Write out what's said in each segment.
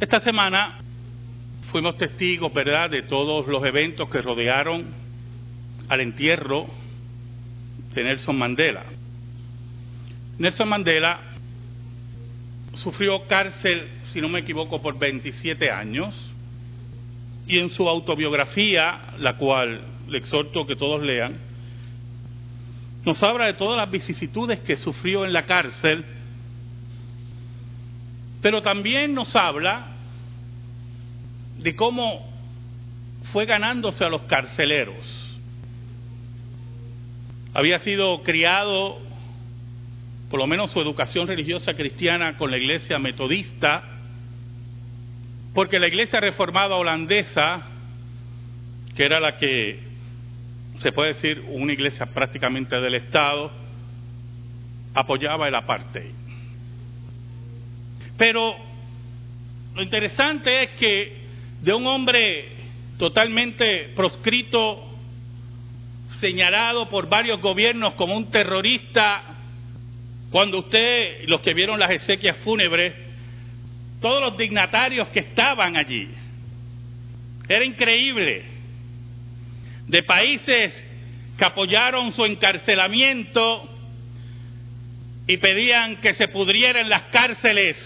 Esta semana fuimos testigos, ¿verdad?, de todos los eventos que rodearon al entierro de Nelson Mandela. Nelson Mandela sufrió cárcel, si no me equivoco, por 27 años y en su autobiografía, la cual le exhorto que todos lean, nos habla de todas las vicisitudes que sufrió en la cárcel, pero también nos habla de cómo fue ganándose a los carceleros. Había sido criado, por lo menos su educación religiosa cristiana, con la iglesia metodista, porque la iglesia reformada holandesa, que era la que se puede decir una iglesia prácticamente del Estado, apoyaba el apartheid. Pero lo interesante es que de un hombre totalmente proscrito, señalado por varios gobiernos como un terrorista, cuando usted, los que vieron las exequias fúnebres, todos los dignatarios que estaban allí, era increíble, de países que apoyaron su encarcelamiento y pedían que se pudrieran las cárceles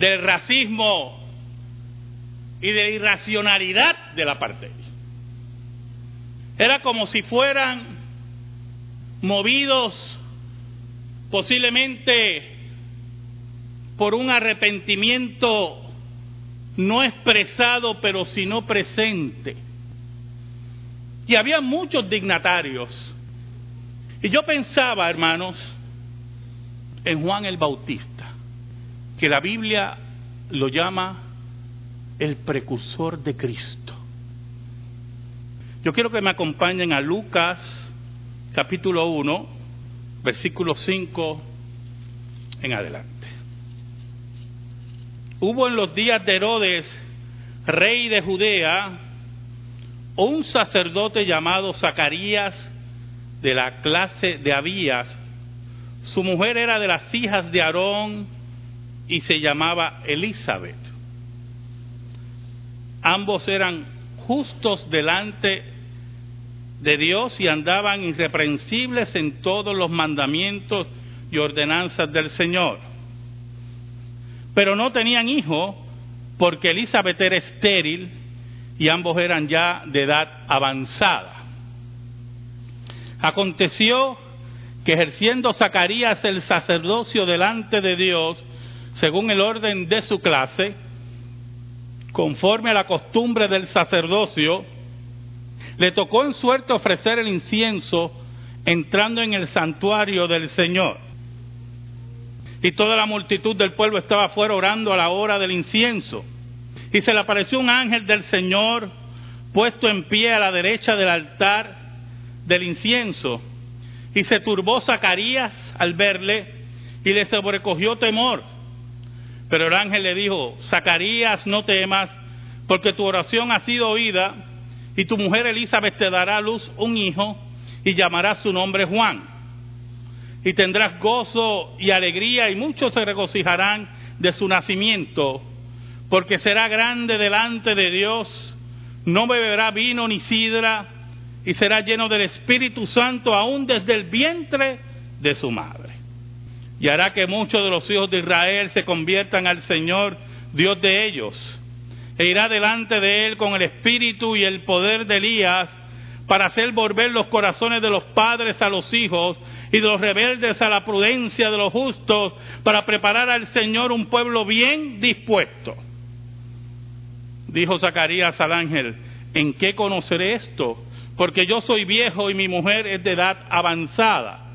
del racismo y de irracionalidad de la parte. Era como si fueran movidos posiblemente por un arrepentimiento no expresado, pero sino presente. Y había muchos dignatarios. Y yo pensaba, hermanos, en Juan el Bautista, que la Biblia lo llama el precursor de Cristo. Yo quiero que me acompañen a Lucas capítulo 1, versículo 5 en adelante. Hubo en los días de Herodes, rey de Judea, un sacerdote llamado Zacarías de la clase de Abías. Su mujer era de las hijas de Aarón y se llamaba Elizabeth. Ambos eran justos delante de Dios y andaban irreprensibles en todos los mandamientos y ordenanzas del Señor. Pero no tenían hijo porque Elizabeth era estéril y ambos eran ya de edad avanzada. Aconteció que ejerciendo Zacarías el sacerdocio delante de Dios, según el orden de su clase, conforme a la costumbre del sacerdocio, le tocó en suerte ofrecer el incienso entrando en el santuario del Señor. Y toda la multitud del pueblo estaba afuera orando a la hora del incienso. Y se le apareció un ángel del Señor puesto en pie a la derecha del altar del incienso. Y se turbó Zacarías al verle y le sobrecogió temor. Pero el ángel le dijo, Zacarías, no temas, porque tu oración ha sido oída, y tu mujer Elizabeth te dará a luz un hijo, y llamará su nombre Juan. Y tendrás gozo y alegría, y muchos se regocijarán de su nacimiento, porque será grande delante de Dios, no beberá vino ni sidra, y será lleno del Espíritu Santo aún desde el vientre de su madre y hará que muchos de los hijos de Israel se conviertan al Señor, Dios de ellos, e irá delante de él con el espíritu y el poder de Elías para hacer volver los corazones de los padres a los hijos y de los rebeldes a la prudencia de los justos, para preparar al Señor un pueblo bien dispuesto. Dijo Zacarías al ángel, ¿en qué conoceré esto? Porque yo soy viejo y mi mujer es de edad avanzada.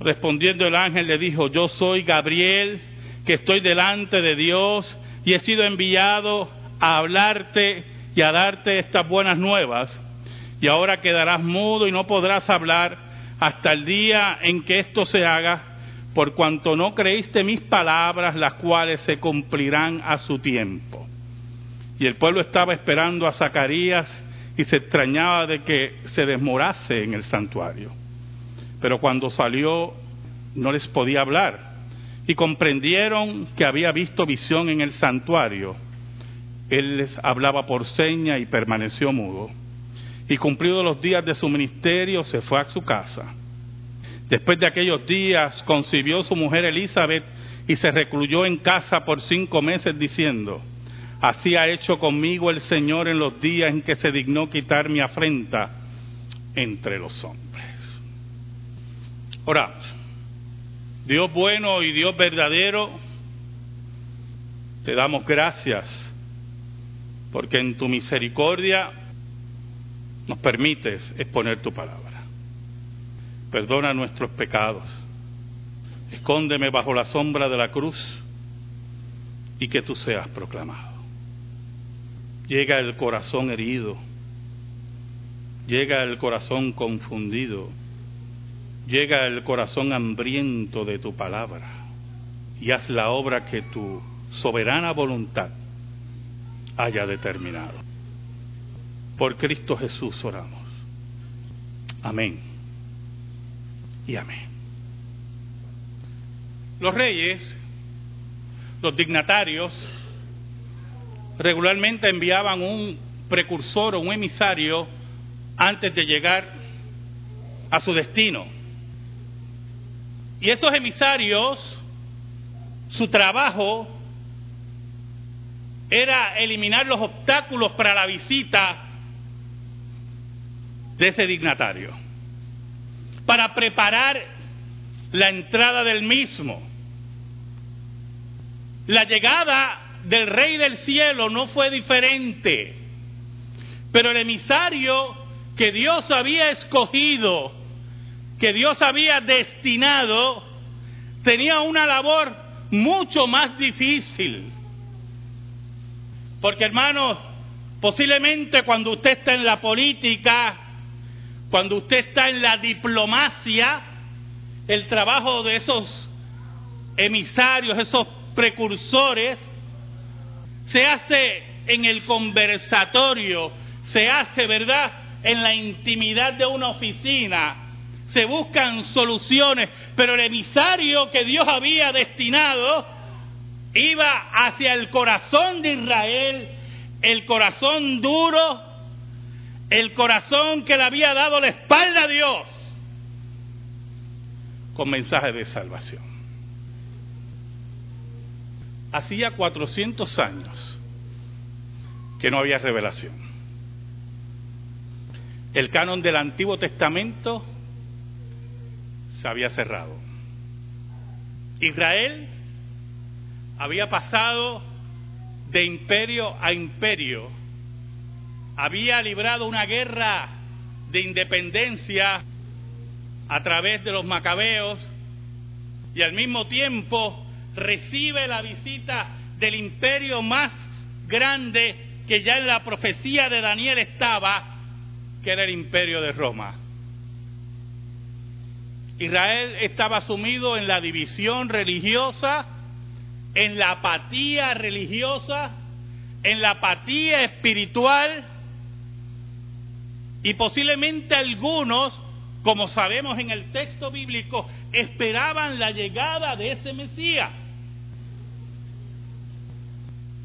Respondiendo el ángel le dijo, yo soy Gabriel, que estoy delante de Dios y he sido enviado a hablarte y a darte estas buenas nuevas. Y ahora quedarás mudo y no podrás hablar hasta el día en que esto se haga, por cuanto no creíste mis palabras, las cuales se cumplirán a su tiempo. Y el pueblo estaba esperando a Zacarías y se extrañaba de que se desmorase en el santuario pero cuando salió no les podía hablar y comprendieron que había visto visión en el santuario, él les hablaba por seña y permaneció mudo. Y cumplidos los días de su ministerio, se fue a su casa. Después de aquellos días, concibió su mujer Elizabeth y se recluyó en casa por cinco meses diciendo, Así ha hecho conmigo el Señor en los días en que se dignó quitar mi afrenta entre los hombres. Oramos. Dios bueno y Dios verdadero, te damos gracias porque en tu misericordia nos permites exponer tu palabra. Perdona nuestros pecados, escóndeme bajo la sombra de la cruz y que tú seas proclamado. Llega el corazón herido, llega el corazón confundido, llega el corazón hambriento de tu palabra y haz la obra que tu soberana voluntad haya determinado. Por Cristo Jesús oramos. Amén. Y amén. Los reyes, los dignatarios, regularmente enviaban un precursor o un emisario antes de llegar a su destino. Y esos emisarios, su trabajo era eliminar los obstáculos para la visita de ese dignatario, para preparar la entrada del mismo. La llegada del Rey del Cielo no fue diferente, pero el emisario que Dios había escogido, que Dios había destinado, tenía una labor mucho más difícil. Porque hermanos, posiblemente cuando usted está en la política, cuando usted está en la diplomacia, el trabajo de esos emisarios, esos precursores, se hace en el conversatorio, se hace, ¿verdad?, en la intimidad de una oficina, se buscan soluciones, pero el emisario que Dios había destinado iba hacia el corazón de Israel, el corazón duro, el corazón que le había dado la espalda a Dios, con mensaje de salvación. Hacía 400 años que no había revelación. El canon del Antiguo Testamento había cerrado. Israel había pasado de imperio a imperio, había librado una guerra de independencia a través de los macabeos y al mismo tiempo recibe la visita del imperio más grande que ya en la profecía de Daniel estaba, que era el imperio de Roma. Israel estaba sumido en la división religiosa, en la apatía religiosa, en la apatía espiritual y posiblemente algunos, como sabemos en el texto bíblico, esperaban la llegada de ese Mesías.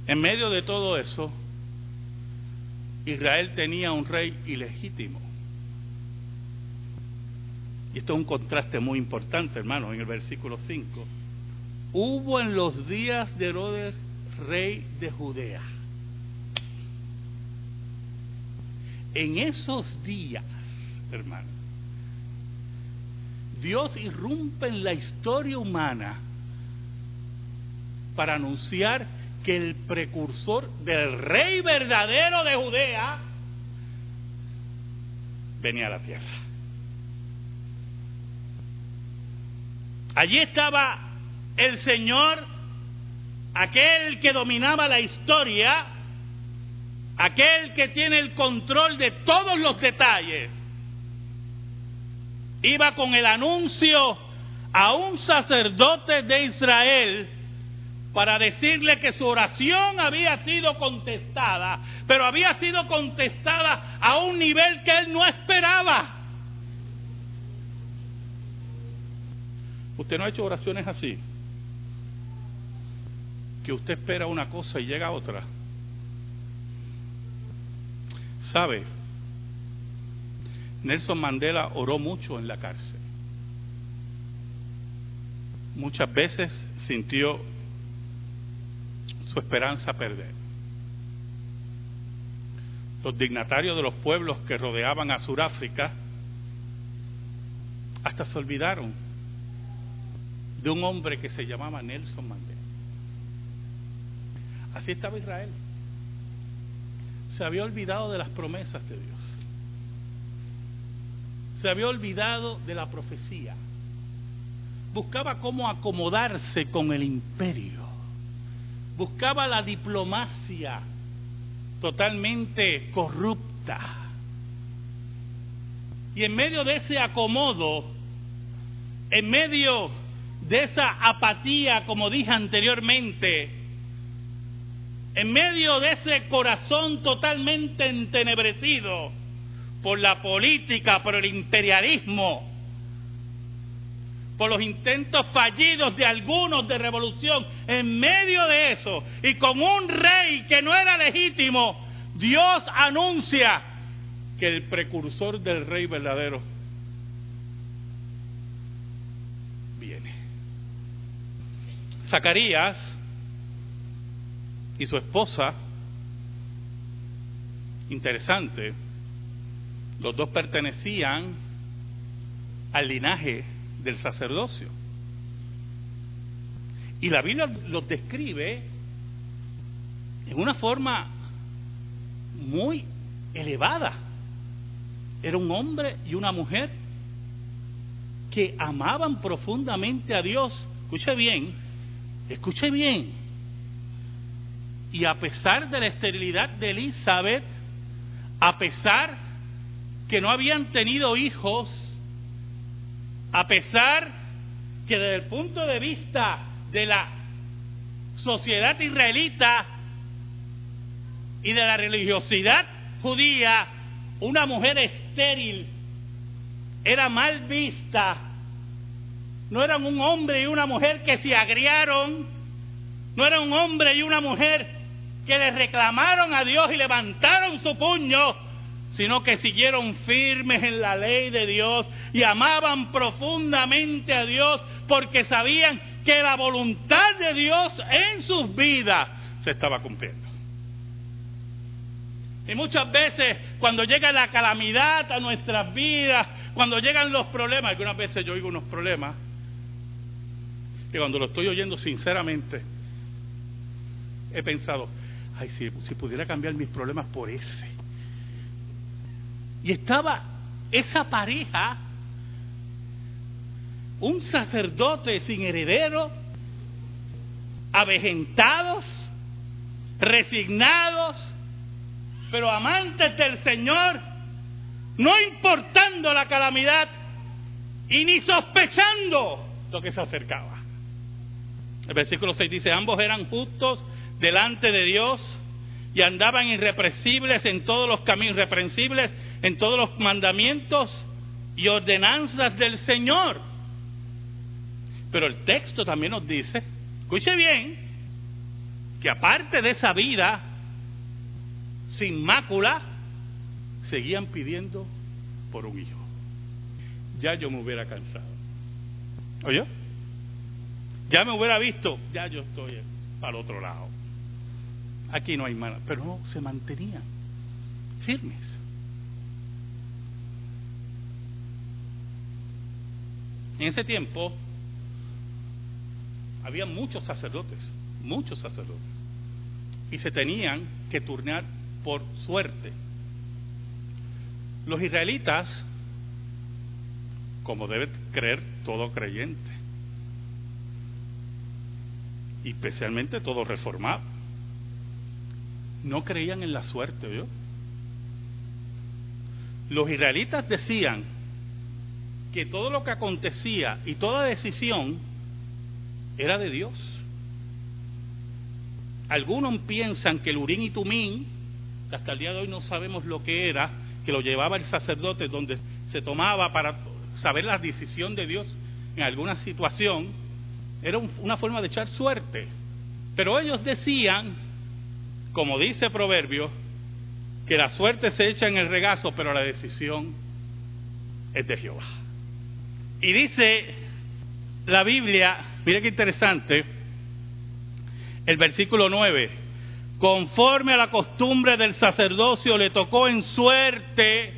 En medio de todo eso, Israel tenía un rey ilegítimo. Y esto es un contraste muy importante, hermano, en el versículo 5 hubo en los días de Herodes, rey de Judea. En esos días, hermano, Dios irrumpe en la historia humana para anunciar que el precursor del rey verdadero de Judea venía a la tierra. Allí estaba el Señor, aquel que dominaba la historia, aquel que tiene el control de todos los detalles, iba con el anuncio a un sacerdote de Israel para decirle que su oración había sido contestada, pero había sido contestada a un nivel que él no esperaba. Usted no ha hecho oraciones así. que usted espera una cosa y llega otra. ¿Sabe? Nelson Mandela oró mucho en la cárcel. Muchas veces sintió su esperanza perder. Los dignatarios de los pueblos que rodeaban a Sudáfrica hasta se olvidaron de un hombre que se llamaba Nelson Mandela. Así estaba Israel. Se había olvidado de las promesas de Dios. Se había olvidado de la profecía. Buscaba cómo acomodarse con el imperio. Buscaba la diplomacia totalmente corrupta. Y en medio de ese acomodo, en medio de esa apatía, como dije anteriormente, en medio de ese corazón totalmente entenebrecido por la política, por el imperialismo, por los intentos fallidos de algunos de revolución, en medio de eso, y con un rey que no era legítimo, Dios anuncia que el precursor del rey verdadero viene. Zacarías y su esposa, interesante, los dos pertenecían al linaje del sacerdocio. Y la Biblia los describe en una forma muy elevada. Era un hombre y una mujer que amaban profundamente a Dios. Escuche bien, escuche bien. Y a pesar de la esterilidad de Elizabeth, a pesar que no habían tenido hijos, a pesar que desde el punto de vista de la sociedad israelita y de la religiosidad judía, una mujer estéril era mal vista. No eran un hombre y una mujer que se agriaron, no era un hombre y una mujer que le reclamaron a Dios y levantaron su puño sino que siguieron firmes en la ley de Dios y amaban profundamente a Dios porque sabían que la voluntad de Dios en sus vidas se estaba cumpliendo. Y muchas veces cuando llega la calamidad a nuestras vidas, cuando llegan los problemas, algunas veces yo oigo unos problemas, que cuando lo estoy oyendo sinceramente, he pensado, ay, si, si pudiera cambiar mis problemas por ese y estaba esa pareja, un sacerdote sin heredero, avejentados, resignados, pero amantes del Señor, no importando la calamidad y ni sospechando lo que se acercaba. El versículo 6 dice, ambos eran justos delante de Dios y andaban irrepresibles en todos los caminos, irreprensibles en todos los mandamientos y ordenanzas del Señor. Pero el texto también nos dice, escuche bien, que aparte de esa vida sin mácula, seguían pidiendo por un hijo. Ya yo me hubiera cansado. ¿Oye? Ya me hubiera visto, ya yo estoy para el otro lado. Aquí no hay mana, pero no, se mantenían firmes. En ese tiempo había muchos sacerdotes, muchos sacerdotes, y se tenían que turnar por suerte. Los israelitas, como debe creer todo creyente, especialmente todo reformado, no creían en la suerte, ¿yo? Los israelitas decían que todo lo que acontecía y toda decisión era de Dios. Algunos piensan que el Urín y Tumín, que hasta el día de hoy no sabemos lo que era, que lo llevaba el sacerdote donde se tomaba para saber la decisión de Dios en alguna situación, era una forma de echar suerte. Pero ellos decían, como dice Proverbio, que la suerte se echa en el regazo, pero la decisión es de Jehová. Y dice la Biblia, mire qué interesante, el versículo 9, conforme a la costumbre del sacerdocio le tocó en suerte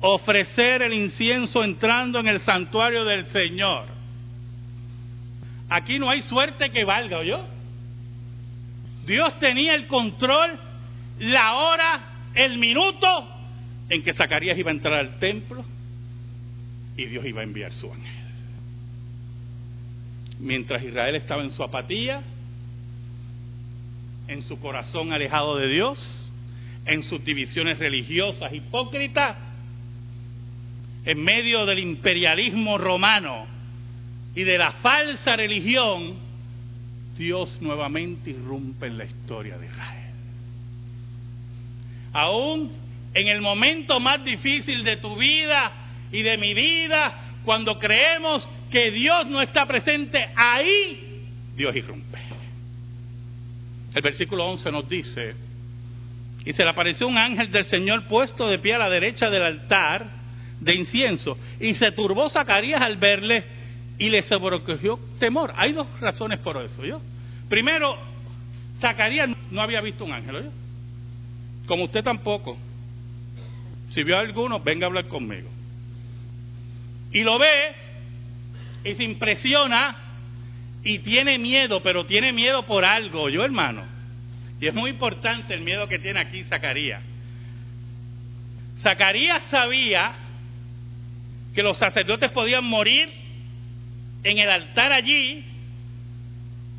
ofrecer el incienso entrando en el santuario del Señor. Aquí no hay suerte que valga, ¿oyó? Dios tenía el control, la hora, el minuto en que Zacarías iba a entrar al templo y Dios iba a enviar su ángel. Mientras Israel estaba en su apatía, en su corazón alejado de Dios, en sus divisiones religiosas hipócritas, en medio del imperialismo romano y de la falsa religión, Dios nuevamente irrumpe en la historia de Israel. Aún en el momento más difícil de tu vida y de mi vida, cuando creemos que Dios no está presente, ahí Dios irrumpe. El versículo 11 nos dice, y se le apareció un ángel del Señor puesto de pie a la derecha del altar, de incienso. Y se turbó Zacarías al verle y le sobrecogió temor. Hay dos razones por eso. ¿yo? Primero, Zacarías no había visto un ángel. ¿yo? Como usted tampoco. Si vio a alguno, venga a hablar conmigo. Y lo ve y se impresiona y tiene miedo, pero tiene miedo por algo, yo hermano. Y es muy importante el miedo que tiene aquí Zacarías. Zacarías sabía que los sacerdotes podían morir en el altar allí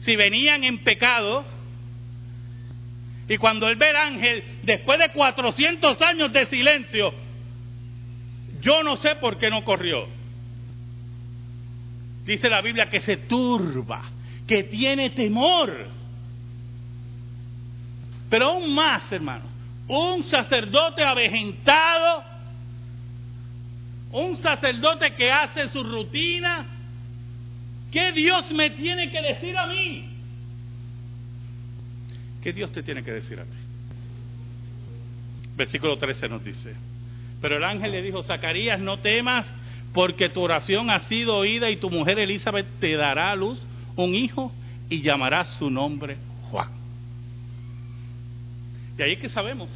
si venían en pecado. Y cuando él ve al ángel, después de 400 años de silencio, yo no sé por qué no corrió. Dice la Biblia que se turba, que tiene temor. Pero aún más, hermano, un sacerdote avejentado un sacerdote que hace su rutina, ¿qué Dios me tiene que decir a mí? ¿Qué Dios te tiene que decir a ti? Versículo 13 nos dice, pero el ángel le dijo, Zacarías, no temas, porque tu oración ha sido oída y tu mujer Elizabeth te dará a luz un hijo y llamará su nombre Juan. De ahí es que sabemos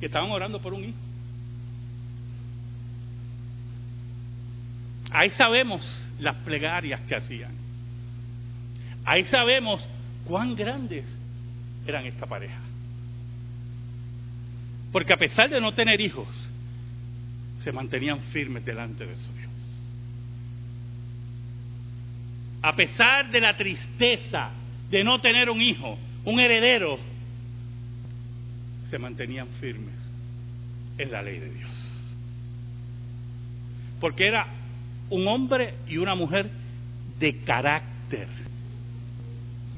que estaban orando por un hijo. Ahí sabemos las plegarias que hacían. Ahí sabemos cuán grandes eran esta pareja. Porque a pesar de no tener hijos, se mantenían firmes delante de su Dios. A pesar de la tristeza de no tener un hijo, un heredero, se mantenían firmes en la ley de Dios. Porque era un hombre y una mujer de carácter,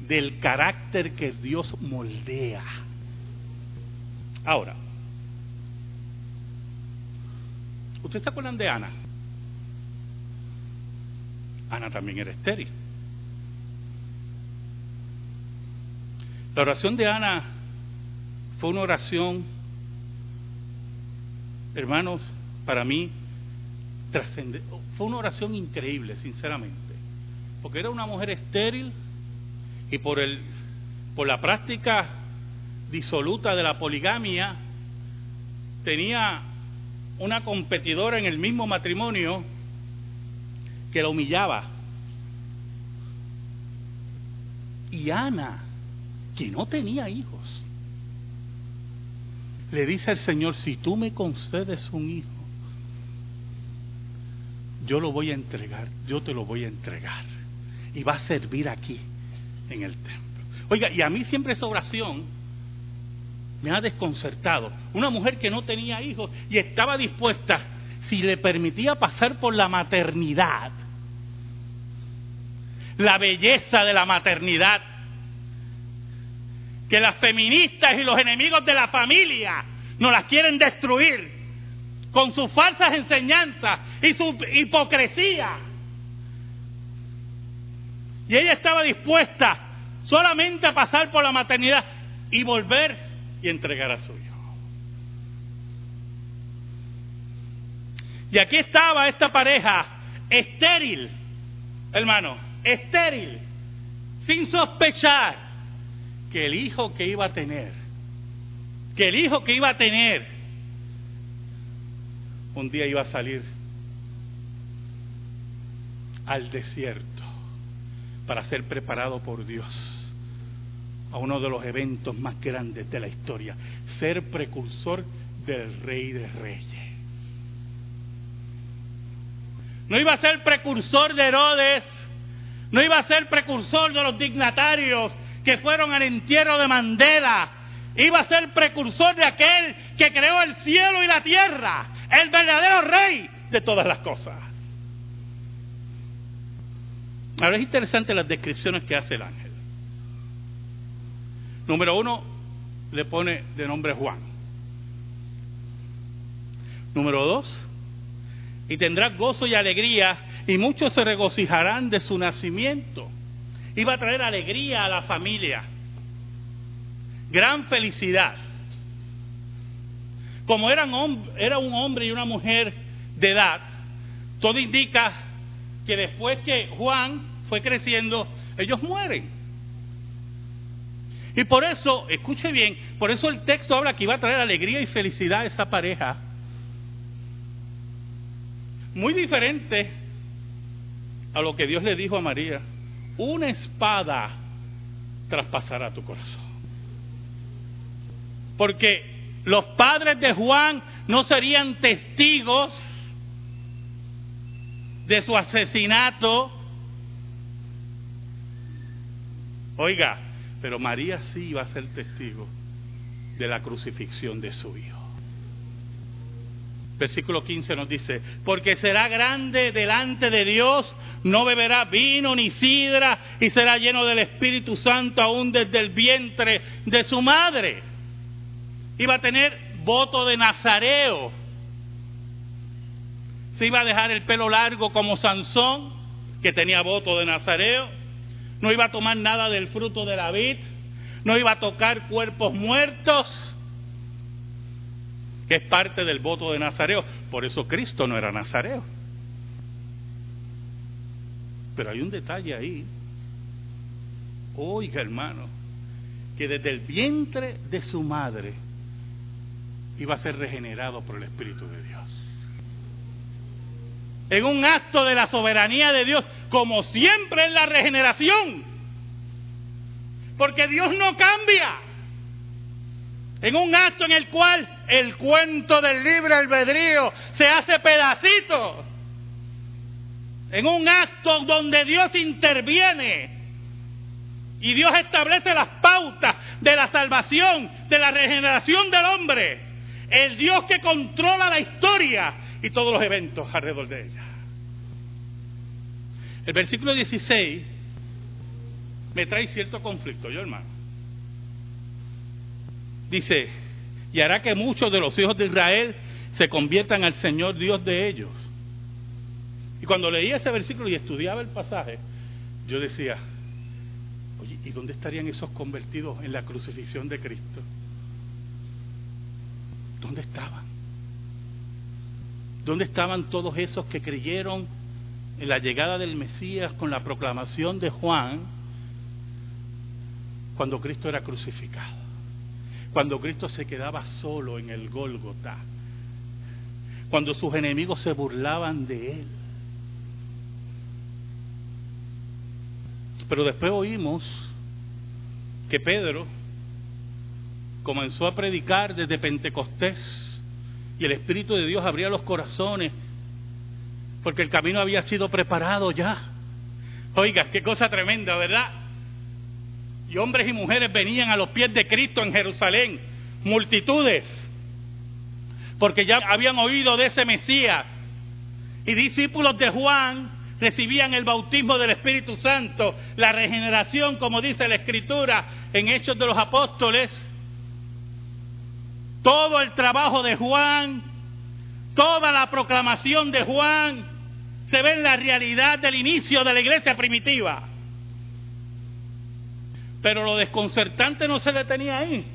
del carácter que Dios moldea. Ahora, ¿usted está acuerdan de Ana? Ana también era estéril. La oración de Ana fue una oración, hermanos, para mí fue una oración increíble, sinceramente, porque era una mujer estéril y por el por la práctica disoluta de la poligamia tenía una competidora en el mismo matrimonio que la humillaba. Y Ana, que no tenía hijos, le dice al Señor, si tú me concedes un hijo, yo lo voy a entregar, yo te lo voy a entregar. Y va a servir aquí, en el templo. Oiga, y a mí siempre esa oración me ha desconcertado. Una mujer que no tenía hijos y estaba dispuesta, si le permitía pasar por la maternidad, la belleza de la maternidad, que las feministas y los enemigos de la familia no las quieren destruir con sus falsas enseñanzas y su hipocresía. Y ella estaba dispuesta, solamente a pasar por la maternidad y volver y entregar a su hijo. Y aquí estaba esta pareja estéril, hermano, estéril, sin sospechar que el hijo que iba a tener, que el hijo que iba a tener, un día iba a salir al desierto para ser preparado por Dios a uno de los eventos más grandes de la historia, ser precursor del rey de reyes. No iba a ser precursor de Herodes, no iba a ser precursor de los dignatarios que fueron al entierro de Mandela, iba a ser precursor de aquel que creó el cielo y la tierra, el verdadero rey de todas las cosas. Ahora es interesante las descripciones que hace el ángel. Número uno, le pone de nombre Juan. Número dos, y tendrá gozo y alegría, y muchos se regocijarán de su nacimiento. Iba a traer alegría a la familia, gran felicidad. Como eran era un hombre y una mujer de edad, todo indica que después que Juan fue creciendo, ellos mueren. Y por eso, escuche bien, por eso el texto habla que iba a traer alegría y felicidad a esa pareja. Muy diferente a lo que Dios le dijo a María. Una espada traspasará tu corazón. Porque los padres de Juan no serían testigos de su asesinato. Oiga, pero María sí iba a ser testigo de la crucifixión de su hijo. Versículo 15 nos dice, porque será grande delante de Dios, no beberá vino ni sidra y será lleno del Espíritu Santo aún desde el vientre de su madre. Iba a tener voto de nazareo. Se iba a dejar el pelo largo como Sansón, que tenía voto de nazareo no iba a tomar nada del fruto de la vid, no iba a tocar cuerpos muertos, que es parte del voto de Nazareo. Por eso Cristo no era Nazareo. Pero hay un detalle ahí. Oiga, hermano, que desde el vientre de su madre iba a ser regenerado por el Espíritu de Dios en un acto de la soberanía de Dios, como siempre en la regeneración. Porque Dios no cambia. En un acto en el cual el cuento del libre albedrío se hace pedacito. En un acto donde Dios interviene y Dios establece las pautas de la salvación, de la regeneración del hombre. El Dios que controla la historia y todos los eventos alrededor de ella. El versículo 16 me trae cierto conflicto, yo hermano. Dice, y hará que muchos de los hijos de Israel se conviertan al Señor Dios de ellos. Y cuando leía ese versículo y estudiaba el pasaje, yo decía, oye, ¿y dónde estarían esos convertidos en la crucifixión de Cristo? ¿Dónde estaban? ¿Dónde estaban todos esos que creyeron en la llegada del Mesías con la proclamación de Juan cuando Cristo era crucificado? Cuando Cristo se quedaba solo en el Gólgota, cuando sus enemigos se burlaban de él. Pero después oímos que Pedro comenzó a predicar desde Pentecostés y el Espíritu de Dios abría los corazones porque el camino había sido preparado ya. Oiga, qué cosa tremenda, ¿verdad? Y hombres y mujeres venían a los pies de Cristo en Jerusalén, multitudes, porque ya habían oído de ese Mesías. Y discípulos de Juan recibían el bautismo del Espíritu Santo, la regeneración, como dice la Escritura en Hechos de los Apóstoles, todo el trabajo de Juan, toda la proclamación de Juan, se ve en la realidad del inicio de la iglesia primitiva. Pero lo desconcertante no se detenía ahí.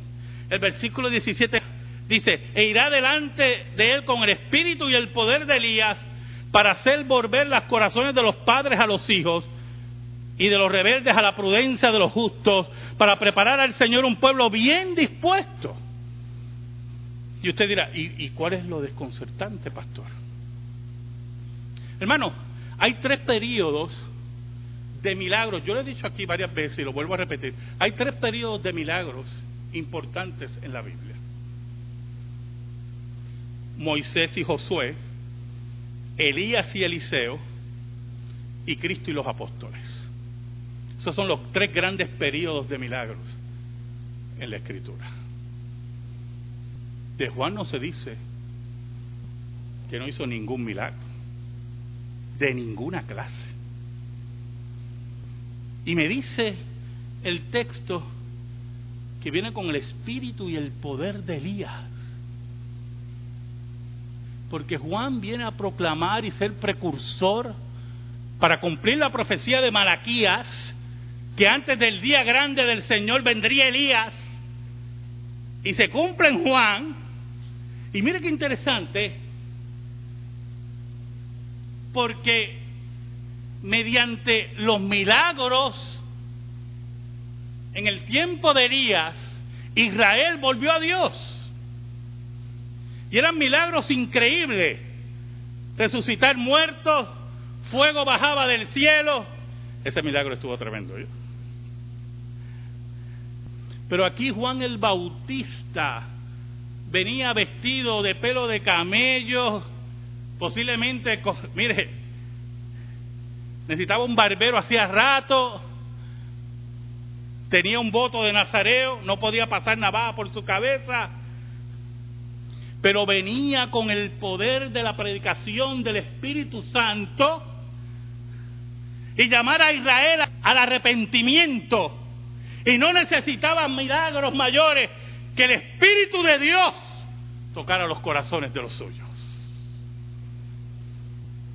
El versículo 17 dice, e irá delante de él con el espíritu y el poder de Elías para hacer volver los corazones de los padres a los hijos y de los rebeldes a la prudencia de los justos, para preparar al Señor un pueblo bien dispuesto. Y usted dirá, ¿y, cuál es lo desconcertante, pastor? Hermano, hay tres periodos de milagros. Yo lo he dicho aquí varias veces y lo vuelvo a repetir. Hay tres periodos de milagros importantes en la Biblia. Moisés y Josué, Elías y Eliseo, y Cristo y los apóstoles. Esos son los tres grandes periodos de milagros en la Escritura. De Juan no se dice que no hizo ningún milagro, de ninguna clase. Y me dice el texto que viene con el espíritu y el poder de Elías. Porque Juan viene a proclamar y ser precursor para cumplir la profecía de Malaquías, que antes del día grande del Señor vendría Elías, y se cumple en Juan. Y mire qué interesante, porque mediante los milagros en el tiempo de Elías, Israel volvió a Dios. Y eran milagros increíbles. Resucitar muertos, fuego bajaba del cielo. Ese milagro estuvo tremendo. Pero aquí Juan el Bautista venía vestido de pelo de camello, posiblemente, mire, necesitaba un barbero hacía rato, tenía un voto de nazareo, no podía pasar navaja por su cabeza, pero venía con el poder de la predicación del Espíritu Santo y llamar a Israel al arrepentimiento. Y no necesitaba milagros mayores que el Espíritu de Dios tocara los corazones de los suyos.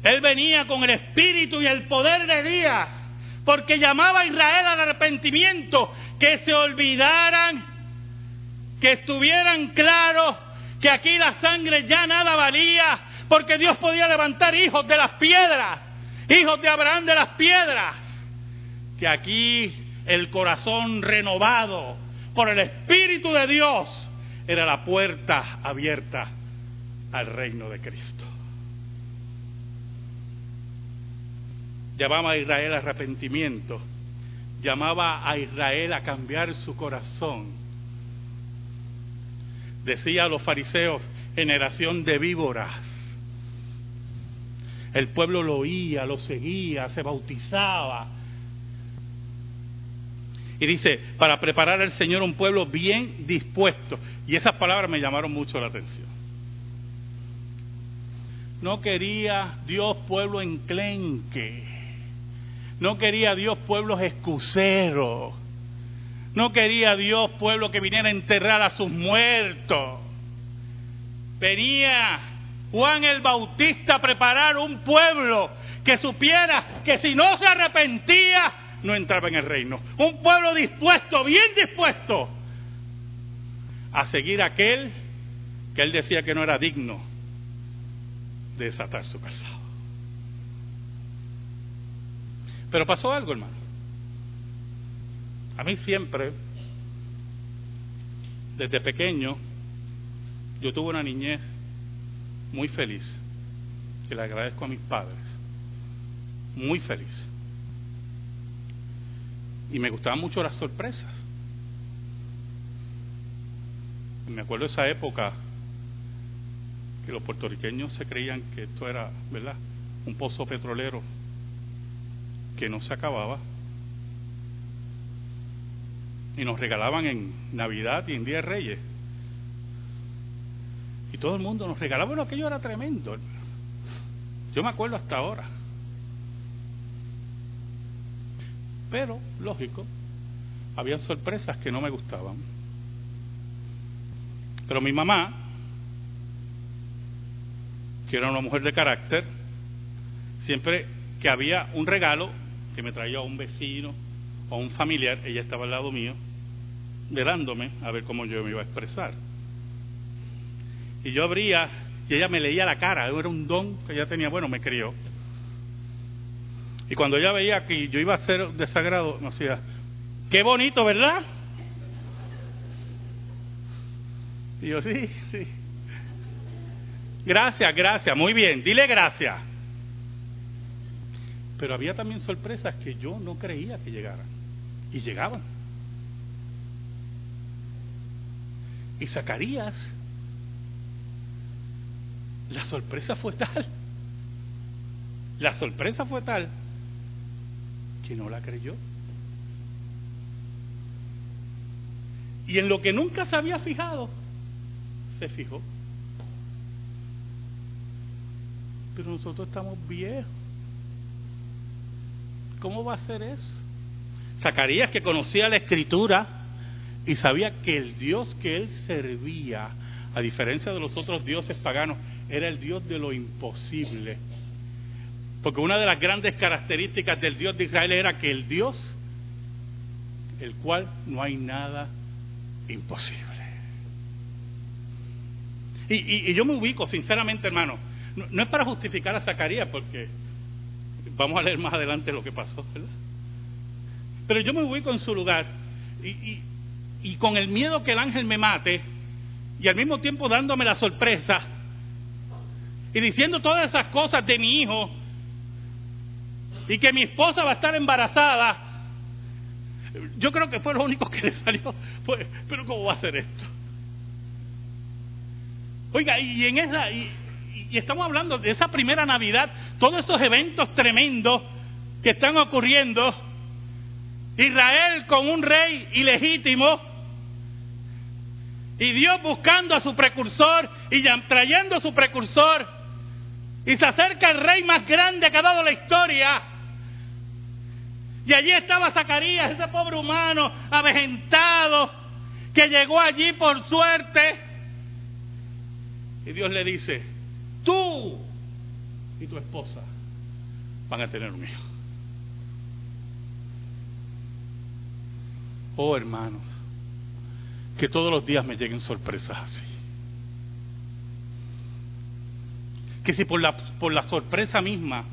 Él venía con el espíritu y el poder de Elías, porque llamaba a Israel al arrepentimiento, que se olvidaran, que estuvieran claros que aquí la sangre ya nada valía, porque Dios podía levantar hijos de las piedras, hijos de Abraham de las piedras, que aquí el corazón renovado por el Espíritu de Dios era la puerta abierta al reino de Cristo. llamaba a Israel a arrepentimiento, llamaba a Israel a cambiar su corazón. Decía a los fariseos, generación de víboras. El pueblo lo oía, lo seguía, se bautizaba. Y dice, para preparar al Señor un pueblo bien dispuesto. Y esas palabras me llamaron mucho la atención. No quería Dios pueblo enclenque no quería Dios pueblos excuseros. No quería Dios pueblo que viniera a enterrar a sus muertos. Venía Juan el Bautista a preparar un pueblo que supiera que si no se arrepentía, no entraba en el reino. Un pueblo dispuesto, bien dispuesto, a seguir aquel que él decía que no era digno de desatar su casa. Pero pasó algo, hermano. A mí siempre, desde pequeño, yo tuve una niñez muy feliz, que le agradezco a mis padres, muy feliz. Y me gustaban mucho las sorpresas. me acuerdo de esa época que los puertorriqueños se creían que esto era, ¿verdad? Un pozo petrolero que no se acababa. Y nos regalaban en Navidad y en Día de Reyes. Y todo el mundo nos regalaba. Bueno, aquello era tremendo. Yo me acuerdo hasta ahora. Pero, lógico, habían sorpresas que no me gustaban. Pero mi mamá, que era una mujer de carácter, siempre que había un regalo, que me traía un vecino o un familiar, ella estaba al lado mío, verándome a ver cómo yo me iba a expresar. Y yo abría, y ella me leía la cara, era un don que ella tenía, bueno, me crió. Y cuando ella veía que yo iba a ser desagrado, me decía, qué bonito, ¿verdad? Y yo, sí, sí. Gracias, gracias, muy bien, dile gracias. Pero había también sorpresas que yo no creía que llegaran. Y llegaban. Y Zacarías, la sorpresa fue tal, la sorpresa fue tal, que no la creyó. Y en lo que nunca se había fijado, se fijó. Pero nosotros estamos viejos. ¿Cómo va a ser eso? Zacarías que conocía la escritura y sabía que el Dios que él servía, a diferencia de los otros dioses paganos, era el Dios de lo imposible. Porque una de las grandes características del Dios de Israel era que el Dios, el cual no hay nada imposible. Y, yo me ubico, sinceramente, hermano, no, es para justificar a Zacarías, porque vamos a leer más adelante lo que pasó, ¿verdad? Pero yo me ubico en su lugar y, y con el miedo que el ángel me mate y al mismo tiempo dándome la sorpresa y diciendo todas esas cosas de mi hijo y que mi esposa va a estar embarazada, yo creo que fue lo único que le salió. pero ¿cómo va a ser esto? Oiga, y en esa, y, y estamos hablando de esa primera Navidad, todos esos eventos tremendos que están ocurriendo, Israel con un rey ilegítimo, y Dios buscando a su precursor y trayendo a su precursor, y se acerca el rey más grande que ha dado la historia, y allí estaba Zacarías, ese pobre humano, avejentado, que llegó allí por suerte. Y Dios le dice, tú y tu esposa van a tener un hijo. Oh hermanos, que todos los días me lleguen sorpresas así. Que si por la, por la sorpresa misma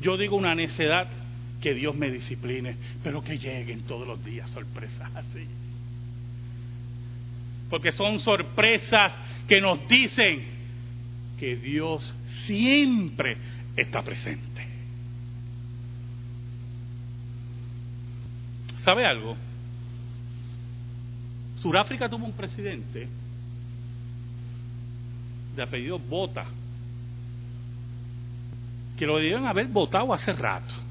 yo digo una necedad, que Dios me discipline, pero que lleguen todos los días sorpresas así. Porque son sorpresas que nos dicen que Dios siempre está presente. ¿Sabe algo? Suráfrica tuvo un presidente de apellido Bota, que lo debieron haber votado hace rato.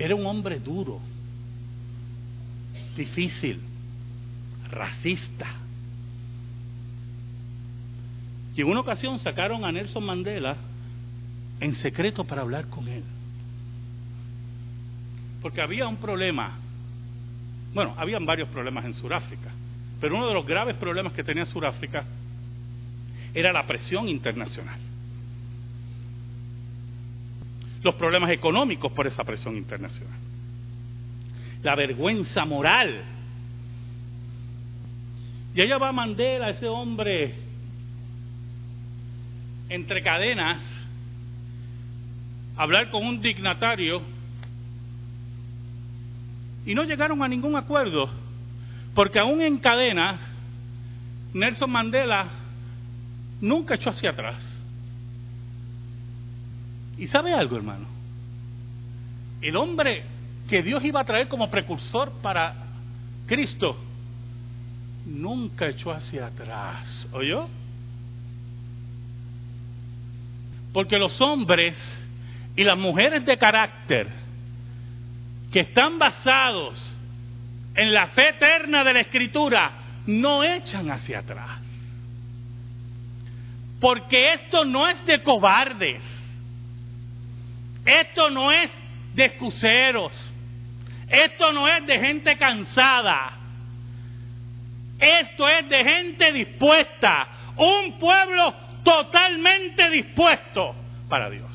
Era un hombre duro, difícil, racista. Y en una ocasión sacaron a Nelson Mandela en secreto para hablar con él. Porque había un problema. Bueno, habían varios problemas en Sudáfrica, pero uno de los graves problemas que tenía Sudáfrica era la presión internacional los problemas económicos por esa presión internacional, la vergüenza moral. Y ella va Mandela, ese hombre entre cadenas, a hablar con un dignatario y no llegaron a ningún acuerdo, porque aún en cadenas, Nelson Mandela nunca echó hacia atrás. ¿Y sabe algo, hermano? El hombre que Dios iba a traer como precursor para Cristo nunca echó hacia atrás. ¿Oyó? Porque los hombres y las mujeres de carácter que están basados en la fe eterna de la Escritura no echan hacia atrás. Porque esto no es de cobardes. Esto no es de excuseros. Esto no es de gente cansada. Esto es de gente dispuesta. Un pueblo totalmente dispuesto para Dios.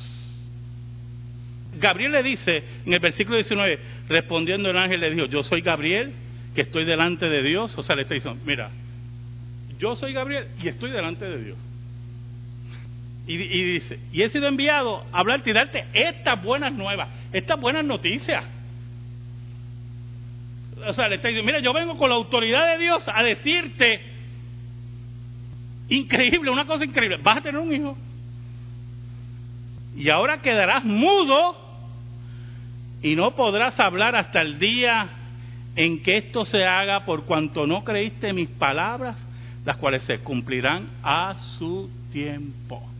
Gabriel le dice en el versículo 19, respondiendo el ángel le dijo, yo soy Gabriel, que estoy delante de Dios. O sea, le está diciendo, mira, yo soy Gabriel y estoy delante de Dios. Y, dice, y he sido enviado a hablarte y darte estas buenas nuevas, estas buenas noticias. O sea, le está diciendo, mira, yo vengo con la autoridad de Dios a decirte, increíble, una cosa increíble, vas a tener un hijo. Y ahora quedarás mudo y no podrás hablar hasta el día en que esto se haga por cuanto no creíste mis palabras, las cuales se cumplirán a su tiempo.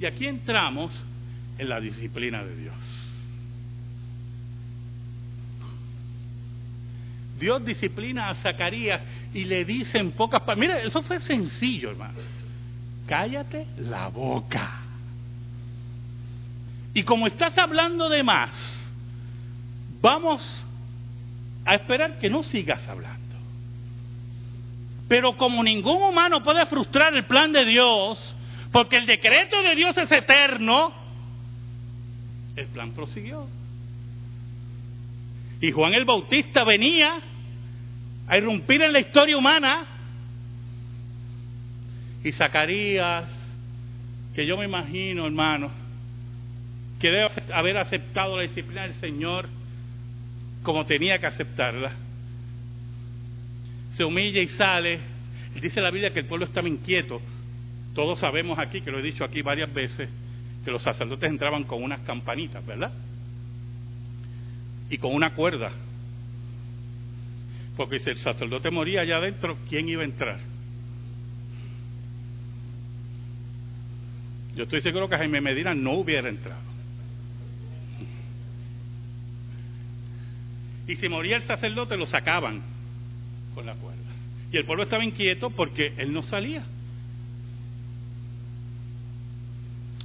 Y aquí entramos en la disciplina de Dios. Dios disciplina a Zacarías y le dice en pocas palabras, mire, eso fue sencillo, hermano. Cállate la boca. Y como estás hablando de más, vamos a esperar que no sigas hablando. Pero como ningún humano puede frustrar el plan de Dios, porque el decreto de Dios es eterno, el plan prosiguió. Y Juan el Bautista venía a irrumpir en la historia humana. Y Zacarías, que yo me imagino, hermano, que debe haber aceptado la disciplina del Señor como tenía que aceptarla. Se humilla y sale. dice la Biblia que el pueblo estaba inquieto todos sabemos aquí, que lo he dicho aquí varias veces, que los sacerdotes entraban con unas campanitas, ¿verdad? Y con una cuerda. Porque si el sacerdote moría allá adentro, ¿quién iba a entrar? Yo estoy seguro que Jaime Medina no hubiera entrado. Y si moría el sacerdote, lo sacaban con la cuerda. Y el pueblo estaba inquieto porque él no salía.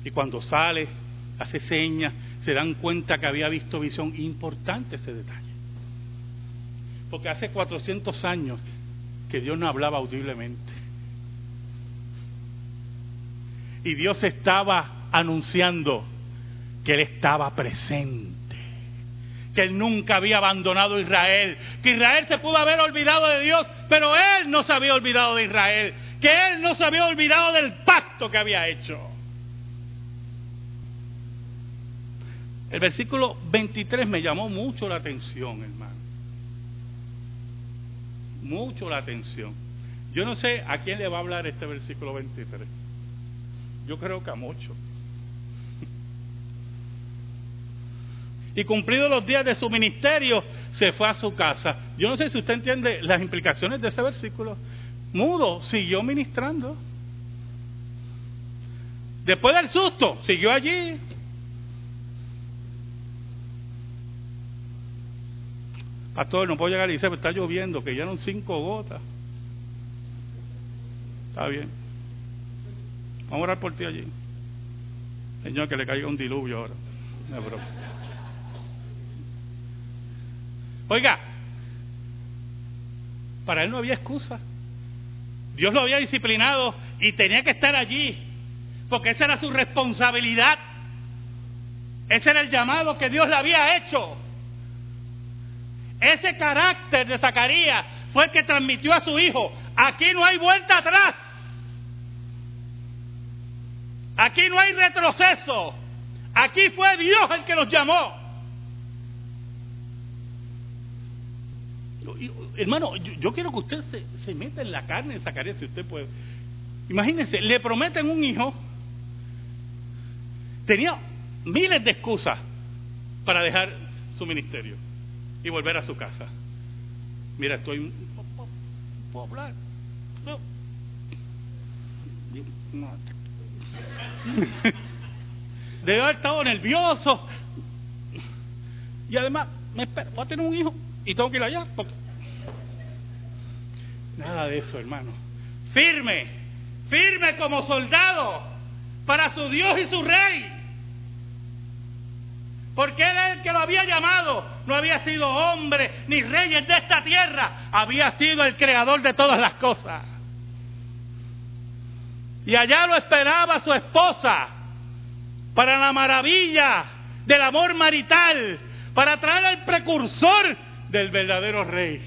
Y cuando sale, hace señas, se dan cuenta que había visto visión. Importante ese detalle. Porque hace 400 años que Dios no hablaba audiblemente. Y Dios estaba anunciando que Él estaba presente. Que Él nunca había abandonado a Israel. Que Israel se pudo haber olvidado de Dios, pero Él no se había olvidado de Israel. Que Él no se había olvidado del pacto que había hecho. El versículo 23 me llamó mucho la atención, hermano. Mucho la atención. Yo no sé a quién le va a hablar este versículo 23. Yo creo que a muchos. Y cumplidos los días de su ministerio, se fue a su casa. Yo no sé si usted entiende las implicaciones de ese versículo. Mudo, siguió ministrando. Después del susto, siguió allí, Pastor, no puedo llegar y dice, está lloviendo, que ya no cinco gotas. Está bien. Vamos a orar por ti allí. Señor, que le caiga un diluvio ahora. Oiga, para él no había excusa. Dios lo había disciplinado y tenía que estar allí, porque esa era su responsabilidad. Ese era el llamado que Dios le había hecho. Ese carácter de Zacarías fue el que transmitió a su hijo. Aquí no hay vuelta atrás. Aquí no hay retroceso. Aquí fue Dios el que los llamó. Hermano, yo, quiero que usted se, se, meta en la carne de Zacarías si usted puede. Imagínense, le prometen un hijo. Tenía miles de excusas para dejar su ministerio y volver a su casa. Mira, estoy... ¿Puedo hablar? Debe haber estado nervioso. Y además, me espero, voy a tener un hijo y tengo que ir allá. Nada de eso, hermano. Firme, firme como soldado para su Dios y su Rey. Porque él el que lo había llamado. No había sido hombre ni reyes de esta tierra. Había sido el creador de todas las cosas. Y allá lo esperaba su esposa. para la maravilla del amor marital, para traer al precursor del verdadero rey,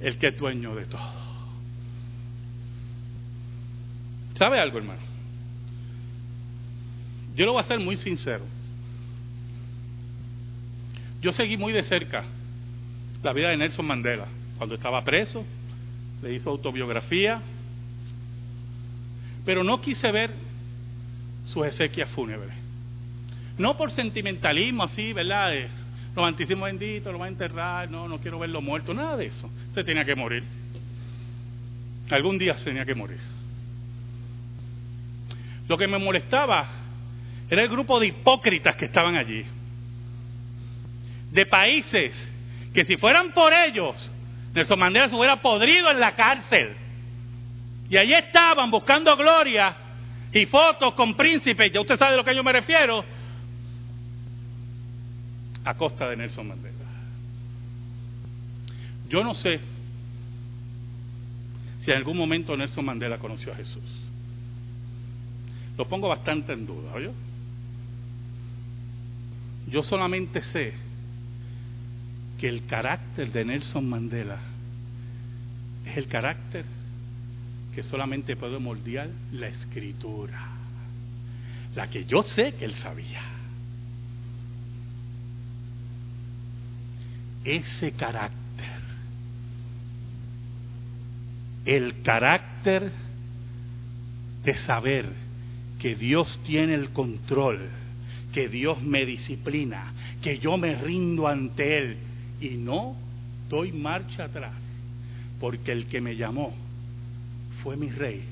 el que es dueño de todo. ¿Sabe algo, hermano? Yo lo voy a ser muy sincero. Yo seguí muy de cerca la vida de Nelson Mandela. Cuando estaba preso, le hizo autobiografía, pero no quise ver sus exequias fúnebres. No por sentimentalismo así, ¿verdad? De romanticismo bendito, lo va a enterrar, no, no quiero verlo muerto, nada de eso. Usted tenía que morir. Algún día tenía que morir. Lo que me molestaba era el grupo de hipócritas que estaban allí. De países que si fueran por ellos, Nelson Mandela se hubiera podrido en la cárcel. Y allí estaban buscando gloria y fotos con príncipes, ya usted sabe de lo que yo me refiero, a costa de Nelson Mandela. Yo no sé si en algún momento Nelson Mandela conoció a Jesús. Lo pongo bastante en duda, ¿oye? Yo solamente sé que el carácter de Nelson Mandela es el carácter que solamente puede moldear la escritura, la que yo sé que él sabía. Ese carácter, el carácter de saber que Dios tiene el control, que Dios me disciplina, que yo me rindo ante Él y no doy marcha atrás, porque el que me llamó fue mi rey,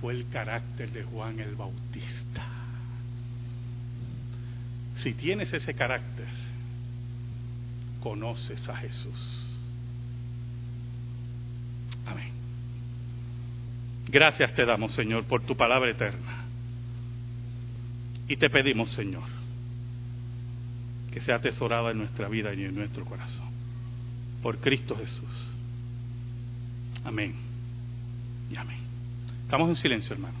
fue el carácter de Juan el Bautista. Si tienes ese carácter, conoces a Jesús. Amén. Gracias te damos, Señor, por tu palabra eterna. Y te pedimos, Señor, que sea atesorada en nuestra vida y en nuestro corazón. Por Cristo Jesús. Amén y amén. Estamos en silencio, hermano.